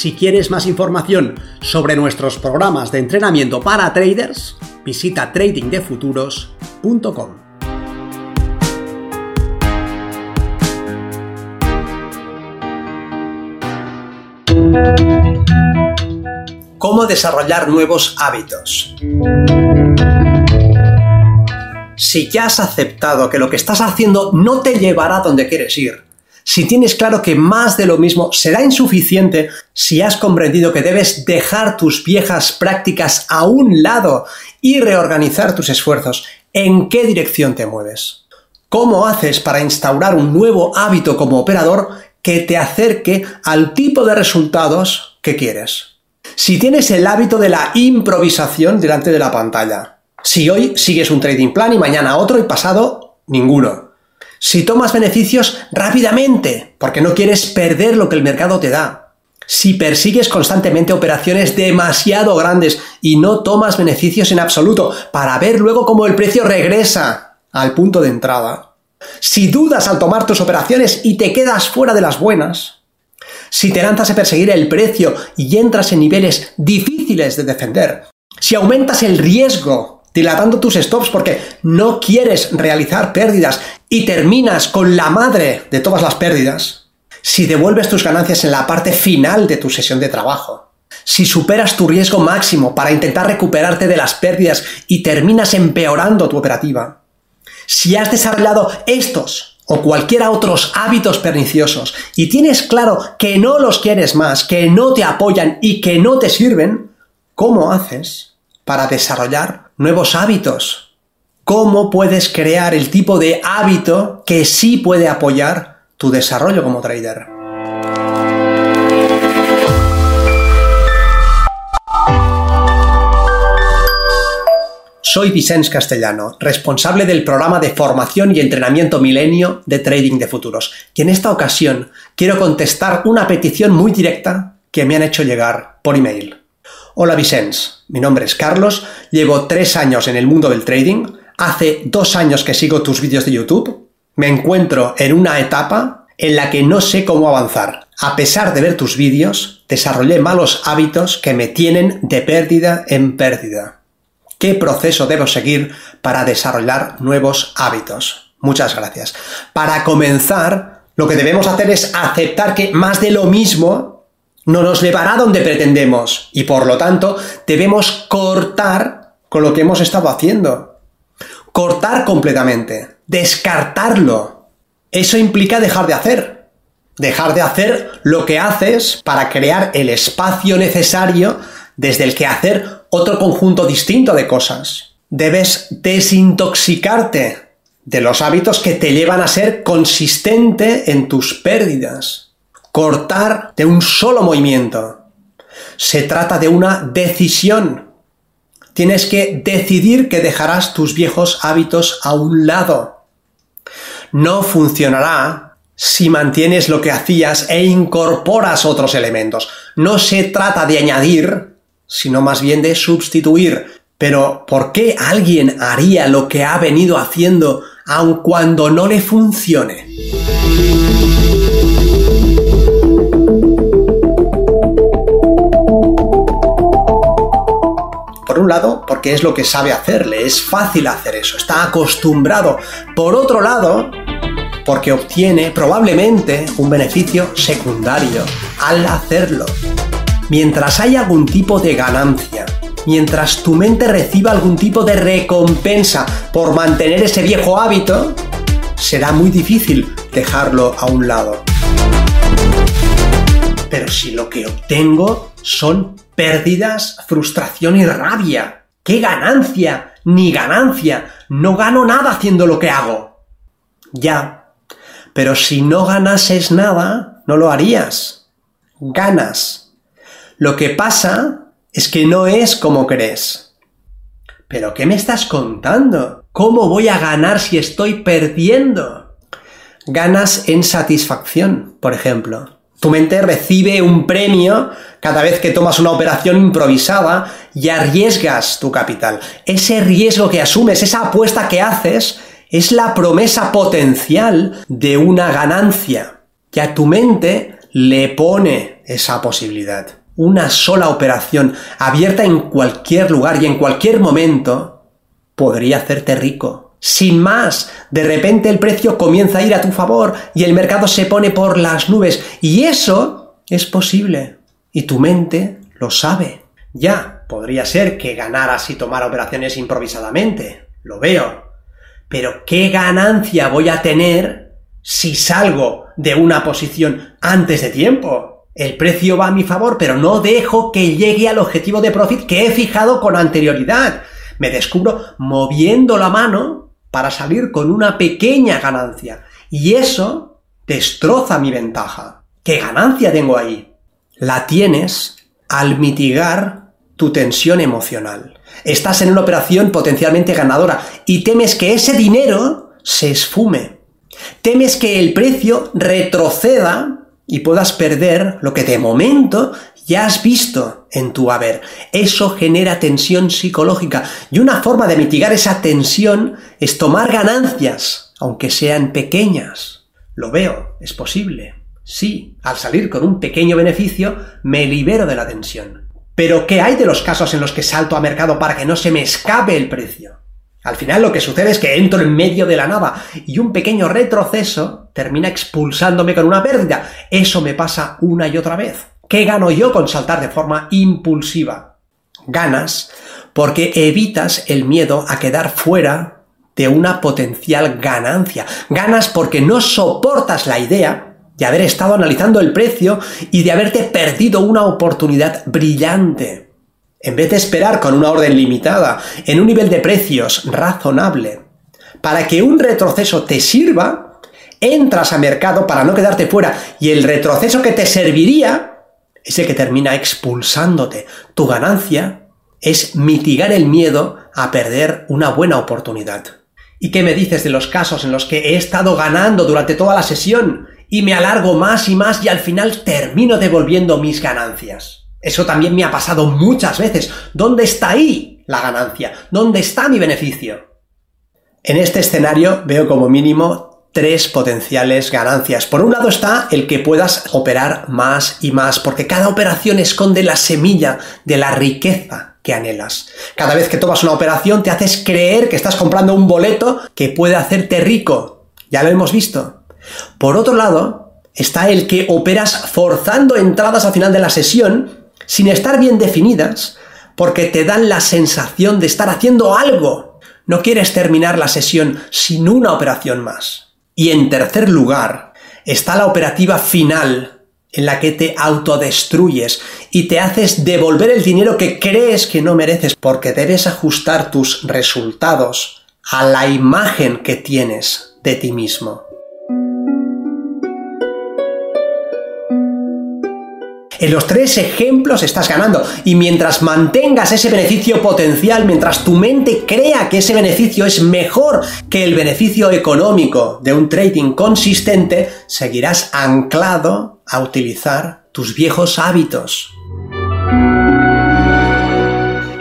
Si quieres más información sobre nuestros programas de entrenamiento para traders, visita tradingdefuturos.com. ¿Cómo desarrollar nuevos hábitos? Si ya has aceptado que lo que estás haciendo no te llevará donde quieres ir, si tienes claro que más de lo mismo será insuficiente, si has comprendido que debes dejar tus viejas prácticas a un lado y reorganizar tus esfuerzos, ¿en qué dirección te mueves? ¿Cómo haces para instaurar un nuevo hábito como operador que te acerque al tipo de resultados que quieres? Si tienes el hábito de la improvisación delante de la pantalla, si hoy sigues un trading plan y mañana otro y pasado ninguno. Si tomas beneficios rápidamente, porque no quieres perder lo que el mercado te da. Si persigues constantemente operaciones demasiado grandes y no tomas beneficios en absoluto para ver luego cómo el precio regresa al punto de entrada. Si dudas al tomar tus operaciones y te quedas fuera de las buenas. Si te lanzas a perseguir el precio y entras en niveles difíciles de defender. Si aumentas el riesgo dilatando tus stops porque no quieres realizar pérdidas y terminas con la madre de todas las pérdidas, si devuelves tus ganancias en la parte final de tu sesión de trabajo, si superas tu riesgo máximo para intentar recuperarte de las pérdidas y terminas empeorando tu operativa, si has desarrollado estos o cualquiera otros hábitos perniciosos y tienes claro que no los quieres más, que no te apoyan y que no te sirven, ¿cómo haces para desarrollar nuevos hábitos. ¿Cómo puedes crear el tipo de hábito que sí puede apoyar tu desarrollo como trader? Soy Vicens Castellano, responsable del programa de formación y entrenamiento milenio de Trading de Futuros, y en esta ocasión quiero contestar una petición muy directa que me han hecho llegar por email. Hola Vicens, mi nombre es Carlos, llevo tres años en el mundo del trading, hace dos años que sigo tus vídeos de YouTube, me encuentro en una etapa en la que no sé cómo avanzar. A pesar de ver tus vídeos, desarrollé malos hábitos que me tienen de pérdida en pérdida. ¿Qué proceso debo seguir para desarrollar nuevos hábitos? Muchas gracias. Para comenzar, lo que debemos hacer es aceptar que más de lo mismo no nos llevará donde pretendemos y por lo tanto debemos cortar con lo que hemos estado haciendo. Cortar completamente, descartarlo. Eso implica dejar de hacer. Dejar de hacer lo que haces para crear el espacio necesario desde el que hacer otro conjunto distinto de cosas. Debes desintoxicarte de los hábitos que te llevan a ser consistente en tus pérdidas cortar de un solo movimiento. Se trata de una decisión. Tienes que decidir que dejarás tus viejos hábitos a un lado. No funcionará si mantienes lo que hacías e incorporas otros elementos. No se trata de añadir, sino más bien de sustituir. Pero ¿por qué alguien haría lo que ha venido haciendo aun cuando no le funcione? Un lado, porque es lo que sabe hacerle, es fácil hacer eso, está acostumbrado. Por otro lado, porque obtiene probablemente un beneficio secundario al hacerlo. Mientras hay algún tipo de ganancia, mientras tu mente reciba algún tipo de recompensa por mantener ese viejo hábito, será muy difícil dejarlo a un lado. Pero si lo que obtengo son pérdidas, frustración y rabia. ¡Qué ganancia! Ni ganancia. No gano nada haciendo lo que hago. Ya. Pero si no ganases nada, no lo harías. Ganas. Lo que pasa es que no es como crees. ¿Pero qué me estás contando? ¿Cómo voy a ganar si estoy perdiendo? Ganas en satisfacción, por ejemplo. Tu mente recibe un premio cada vez que tomas una operación improvisada y arriesgas tu capital. Ese riesgo que asumes, esa apuesta que haces, es la promesa potencial de una ganancia, que a tu mente le pone esa posibilidad. Una sola operación abierta en cualquier lugar y en cualquier momento podría hacerte rico. Sin más, de repente el precio comienza a ir a tu favor y el mercado se pone por las nubes. Y eso es posible. Y tu mente lo sabe. Ya, podría ser que ganaras y tomara operaciones improvisadamente. Lo veo. Pero ¿qué ganancia voy a tener si salgo de una posición antes de tiempo? El precio va a mi favor, pero no dejo que llegue al objetivo de profit que he fijado con anterioridad. Me descubro moviendo la mano para salir con una pequeña ganancia. Y eso destroza mi ventaja. ¿Qué ganancia tengo ahí? La tienes al mitigar tu tensión emocional. Estás en una operación potencialmente ganadora y temes que ese dinero se esfume. Temes que el precio retroceda y puedas perder lo que de momento ya has visto en tu haber. Eso genera tensión psicológica y una forma de mitigar esa tensión es tomar ganancias, aunque sean pequeñas. Lo veo, es posible. Sí, al salir con un pequeño beneficio me libero de la tensión. Pero ¿qué hay de los casos en los que salto a mercado para que no se me escape el precio? Al final lo que sucede es que entro en medio de la nada y un pequeño retroceso termina expulsándome con una pérdida. Eso me pasa una y otra vez. ¿Qué gano yo con saltar de forma impulsiva? Ganas porque evitas el miedo a quedar fuera de una potencial ganancia. Ganas porque no soportas la idea de haber estado analizando el precio y de haberte perdido una oportunidad brillante. En vez de esperar con una orden limitada, en un nivel de precios razonable, para que un retroceso te sirva, entras a mercado para no quedarte fuera y el retroceso que te serviría es el que termina expulsándote. Tu ganancia es mitigar el miedo a perder una buena oportunidad. ¿Y qué me dices de los casos en los que he estado ganando durante toda la sesión y me alargo más y más y al final termino devolviendo mis ganancias. Eso también me ha pasado muchas veces. ¿Dónde está ahí la ganancia? ¿Dónde está mi beneficio? En este escenario veo como mínimo tres potenciales ganancias. Por un lado está el que puedas operar más y más, porque cada operación esconde la semilla de la riqueza que anhelas. Cada vez que tomas una operación te haces creer que estás comprando un boleto que puede hacerte rico. Ya lo hemos visto. Por otro lado, está el que operas forzando entradas al final de la sesión sin estar bien definidas porque te dan la sensación de estar haciendo algo. No quieres terminar la sesión sin una operación más. Y en tercer lugar, está la operativa final en la que te autodestruyes y te haces devolver el dinero que crees que no mereces porque debes ajustar tus resultados a la imagen que tienes de ti mismo. En los tres ejemplos estás ganando y mientras mantengas ese beneficio potencial, mientras tu mente crea que ese beneficio es mejor que el beneficio económico de un trading consistente, seguirás anclado a utilizar tus viejos hábitos.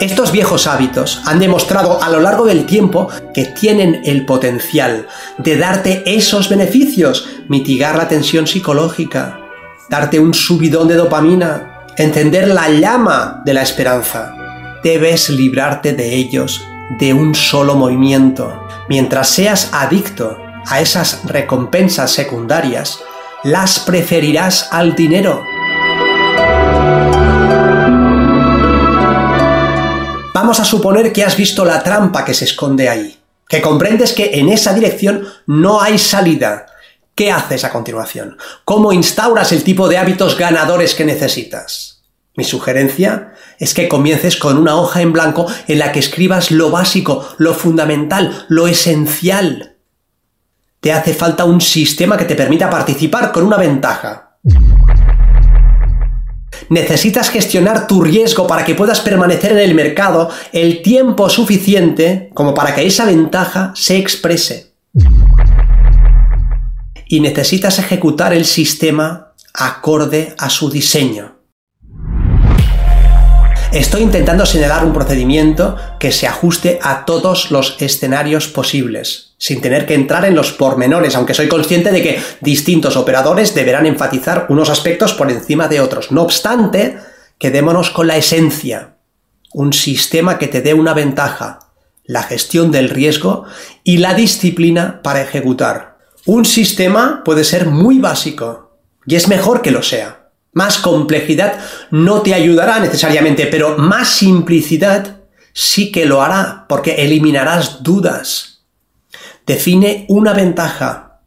Estos viejos hábitos han demostrado a lo largo del tiempo que tienen el potencial de darte esos beneficios, mitigar la tensión psicológica, darte un subidón de dopamina, encender la llama de la esperanza. Debes librarte de ellos de un solo movimiento. Mientras seas adicto a esas recompensas secundarias, las preferirás al dinero. Vamos a suponer que has visto la trampa que se esconde ahí, que comprendes que en esa dirección no hay salida, ¿Qué haces a continuación? ¿Cómo instauras el tipo de hábitos ganadores que necesitas? Mi sugerencia es que comiences con una hoja en blanco en la que escribas lo básico, lo fundamental, lo esencial. Te hace falta un sistema que te permita participar con una ventaja. necesitas gestionar tu riesgo para que puedas permanecer en el mercado el tiempo suficiente como para que esa ventaja se exprese. Y necesitas ejecutar el sistema acorde a su diseño. Estoy intentando señalar un procedimiento que se ajuste a todos los escenarios posibles, sin tener que entrar en los pormenores, aunque soy consciente de que distintos operadores deberán enfatizar unos aspectos por encima de otros. No obstante, quedémonos con la esencia. Un sistema que te dé una ventaja, la gestión del riesgo y la disciplina para ejecutar. Un sistema puede ser muy básico, y es mejor que lo sea. Más complejidad no te ayudará necesariamente, pero más simplicidad sí que lo hará, porque eliminarás dudas. Define una ventaja.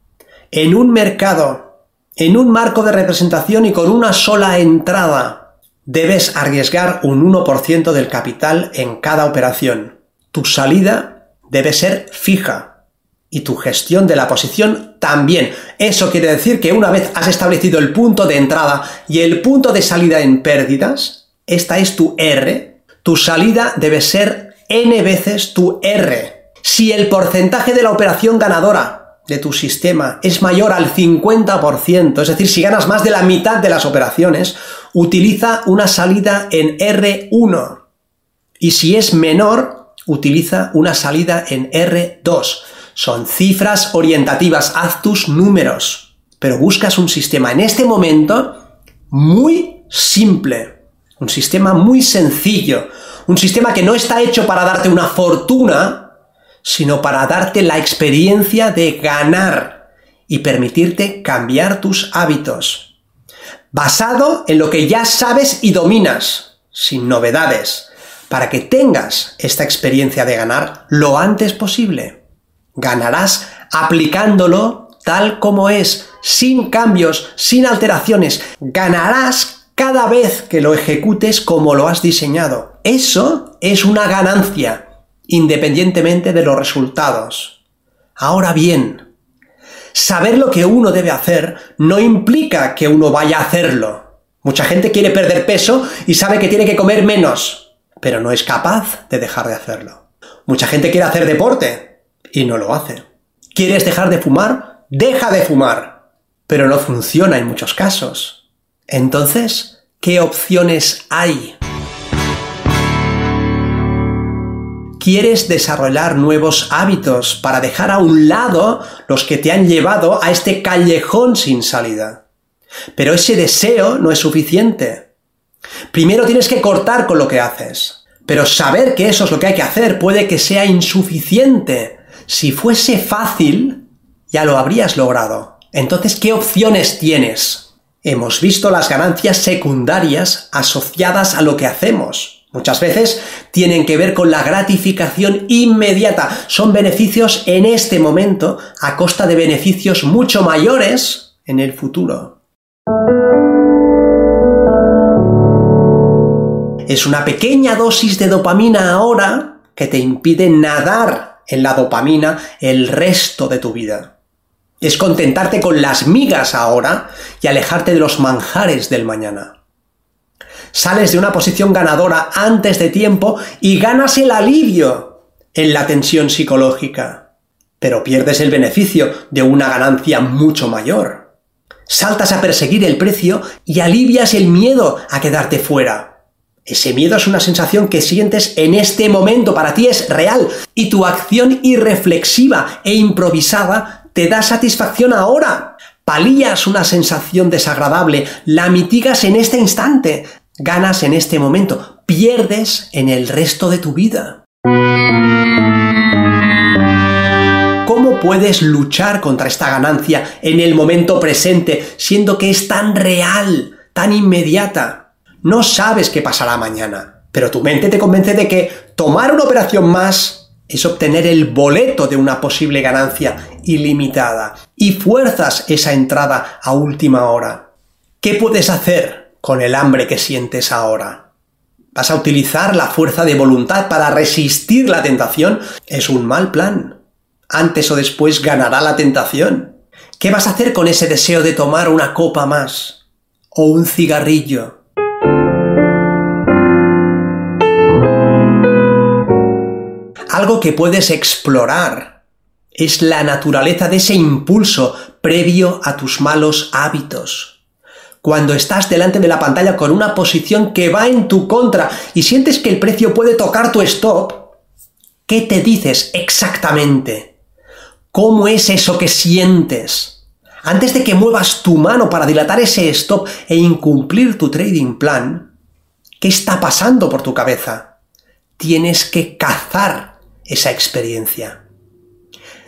En un mercado, en un marco de representación y con una sola entrada, debes arriesgar un 1% del capital en cada operación. Tu salida debe ser fija y tu gestión de la posición también. Eso quiere decir que una vez has establecido el punto de entrada y el punto de salida en pérdidas, esta es tu R, tu salida debe ser n veces tu R. Si el porcentaje de la operación ganadora de tu sistema es mayor al 50%, es decir, si ganas más de la mitad de las operaciones, utiliza una salida en R1. Y si es menor, utiliza una salida en R2. Son cifras orientativas, haz tus números, pero buscas un sistema en este momento muy simple, un sistema muy sencillo, un sistema que no está hecho para darte una fortuna, sino para darte la experiencia de ganar y permitirte cambiar tus hábitos. Basado en lo que ya sabes y dominas, sin novedades, para que tengas esta experiencia de ganar lo antes posible. Ganarás aplicándolo tal como es, sin cambios, sin alteraciones. Ganarás cada vez que lo ejecutes como lo has diseñado. Eso es una ganancia, independientemente de los resultados. Ahora bien, saber lo que uno debe hacer no implica que uno vaya a hacerlo. Mucha gente quiere perder peso y sabe que tiene que comer menos, pero no es capaz de dejar de hacerlo. Mucha gente quiere hacer deporte, y no lo hace. ¿Quieres dejar de fumar? Deja de fumar. Pero no funciona en muchos casos. Entonces, ¿qué opciones hay? ¿Quieres desarrollar nuevos hábitos para dejar a un lado los que te han llevado a este callejón sin salida? Pero ese deseo no es suficiente. Primero tienes que cortar con lo que haces. Pero saber que eso es lo que hay que hacer puede que sea insuficiente si fuese fácil, ya lo habrías logrado. Entonces, ¿qué opciones tienes? Hemos visto las ganancias secundarias asociadas a lo que hacemos. Muchas veces tienen que ver con la gratificación inmediata. Son beneficios en este momento a costa de beneficios mucho mayores en el futuro. Es una pequeña dosis de dopamina ahora que te impide nadar en la dopamina el resto de tu vida. Es contentarte con las migas ahora y alejarte de los manjares del mañana. Sales de una posición ganadora antes de tiempo y ganas el alivio en la tensión psicológica, pero pierdes el beneficio de una ganancia mucho mayor. Saltas a perseguir el precio y alivias el miedo a quedarte fuera ese miedo es una sensación que sientes en este momento, para ti es real, y tu acción irreflexiva e improvisada te da satisfacción ahora. Palías una sensación desagradable, la mitigas en este instante, ganas en este momento, pierdes en el resto de tu vida. ¿Cómo puedes luchar contra esta ganancia en el momento presente, siendo que es tan real, tan inmediata? No sabes qué pasará mañana, pero tu mente te convence de que tomar una operación más es obtener el boleto de una posible ganancia ilimitada y fuerzas esa entrada a última hora. ¿Qué puedes hacer con el hambre que sientes ahora? ¿Vas a utilizar la fuerza de voluntad para resistir la tentación? Es un mal plan. Antes o después ganará la tentación. ¿Qué vas a hacer con ese deseo de tomar una copa más? ¿O un cigarrillo? Algo que puedes explorar. Es la naturaleza de ese impulso previo a tus malos hábitos. Cuando estás delante de la pantalla con una posición que va en tu contra y sientes que el precio puede tocar tu stop, ¿qué te dices exactamente? ¿Cómo es eso que sientes? Antes de que muevas tu mano para dilatar ese stop e incumplir tu trading plan, ¿qué está pasando por tu cabeza? Tienes que cazar esa experiencia.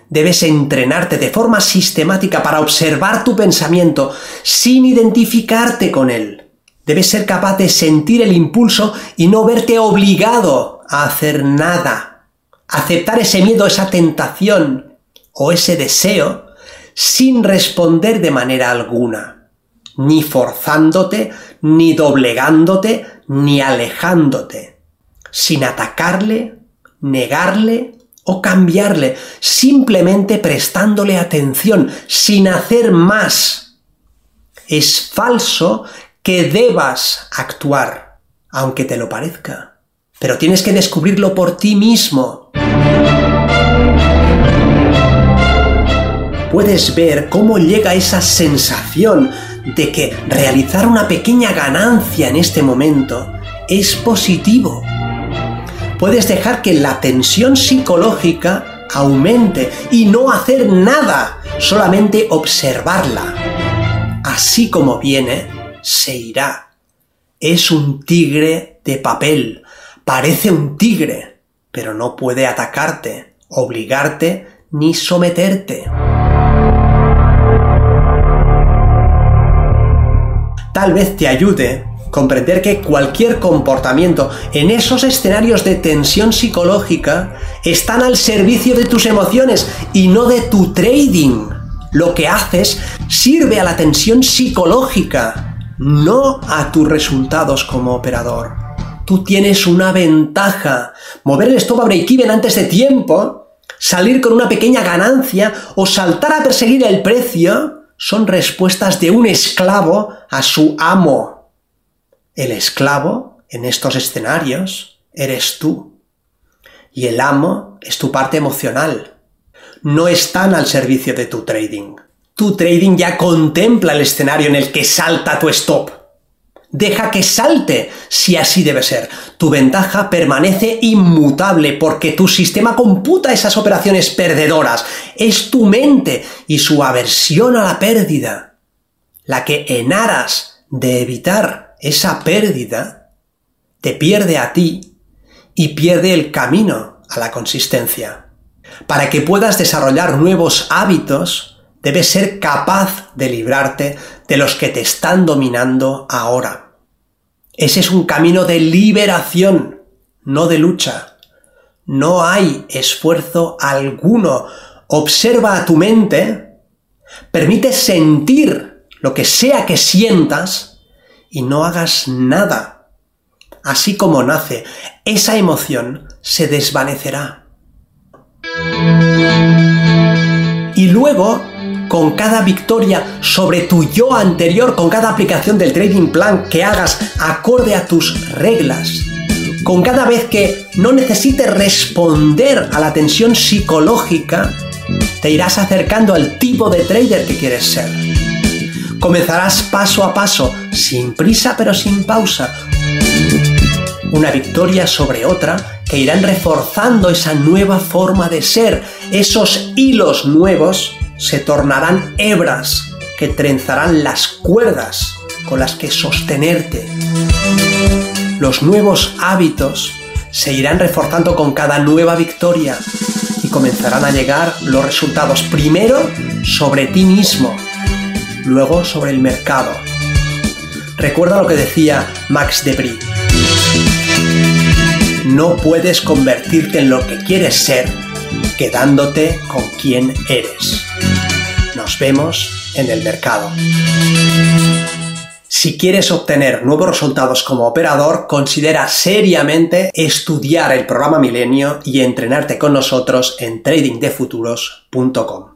Debes entrenarte de forma sistemática para observar tu pensamiento sin identificarte con él. Debes ser capaz de sentir el impulso y no verte obligado a hacer nada. Aceptar ese miedo, esa tentación o ese deseo sin responder de manera alguna, ni forzándote, ni doblegándote, ni alejándote, sin atacarle, negarle o cambiarle, simplemente prestándole atención, sin hacer más. Es falso que debas actuar, aunque te lo parezca, pero tienes que descubrirlo por ti mismo. Puedes ver cómo llega esa sensación de que realizar una pequeña ganancia en este momento es positivo puedes dejar que la tensión psicológica aumente y no hacer nada, solamente observarla. Así como viene, se irá. Es un tigre de papel, parece un tigre, pero no puede atacarte, obligarte ni someterte. Tal vez te ayude comprender que cualquier comportamiento en esos escenarios de tensión psicológica están al servicio de tus emociones y no de tu trading. Lo que haces sirve a la tensión psicológica, no a tus resultados como operador. Tú tienes una ventaja. Mover el stop a break-even antes de tiempo, salir con una pequeña ganancia o saltar a perseguir el precio son respuestas de un esclavo a su amo. El esclavo en estos escenarios eres tú. Y el amo es tu parte emocional. No están al servicio de tu trading. Tu trading ya contempla el escenario en el que salta tu stop. Deja que salte si así debe ser. Tu ventaja permanece inmutable porque tu sistema computa esas operaciones perdedoras. Es tu mente y su aversión a la pérdida la que en aras de evitar esa pérdida te pierde a ti y pierde el camino a la consistencia. Para que puedas desarrollar nuevos hábitos, debes ser capaz de librarte de los que te están dominando ahora. Ese es un camino de liberación, no de lucha. No hay esfuerzo alguno. Observa a tu mente, permite sentir lo que sea que sientas y no hagas nada. Así como nace, esa emoción se desvanecerá. Y luego, con cada victoria sobre tu yo anterior, con cada aplicación del trading plan que hagas acorde a tus reglas, con cada vez que no necesites responder a la tensión psicológica, te irás acercando al tipo de trader que quieres ser. Comenzarás paso a paso, sin prisa pero sin pausa. Una victoria sobre otra que irán reforzando esa nueva forma de ser. Esos hilos nuevos se tornarán hebras que trenzarán las cuerdas con las que sostenerte. Los nuevos hábitos se irán reforzando con cada nueva victoria y comenzarán a llegar los resultados primero sobre ti mismo luego sobre el mercado. Recuerda lo que decía Max Debris. No puedes convertirte en lo que quieres ser quedándote con quien eres. Nos vemos en el mercado. Si quieres obtener nuevos resultados como operador, considera seriamente estudiar el programa Milenio y entrenarte con nosotros en tradingdefuturos.com.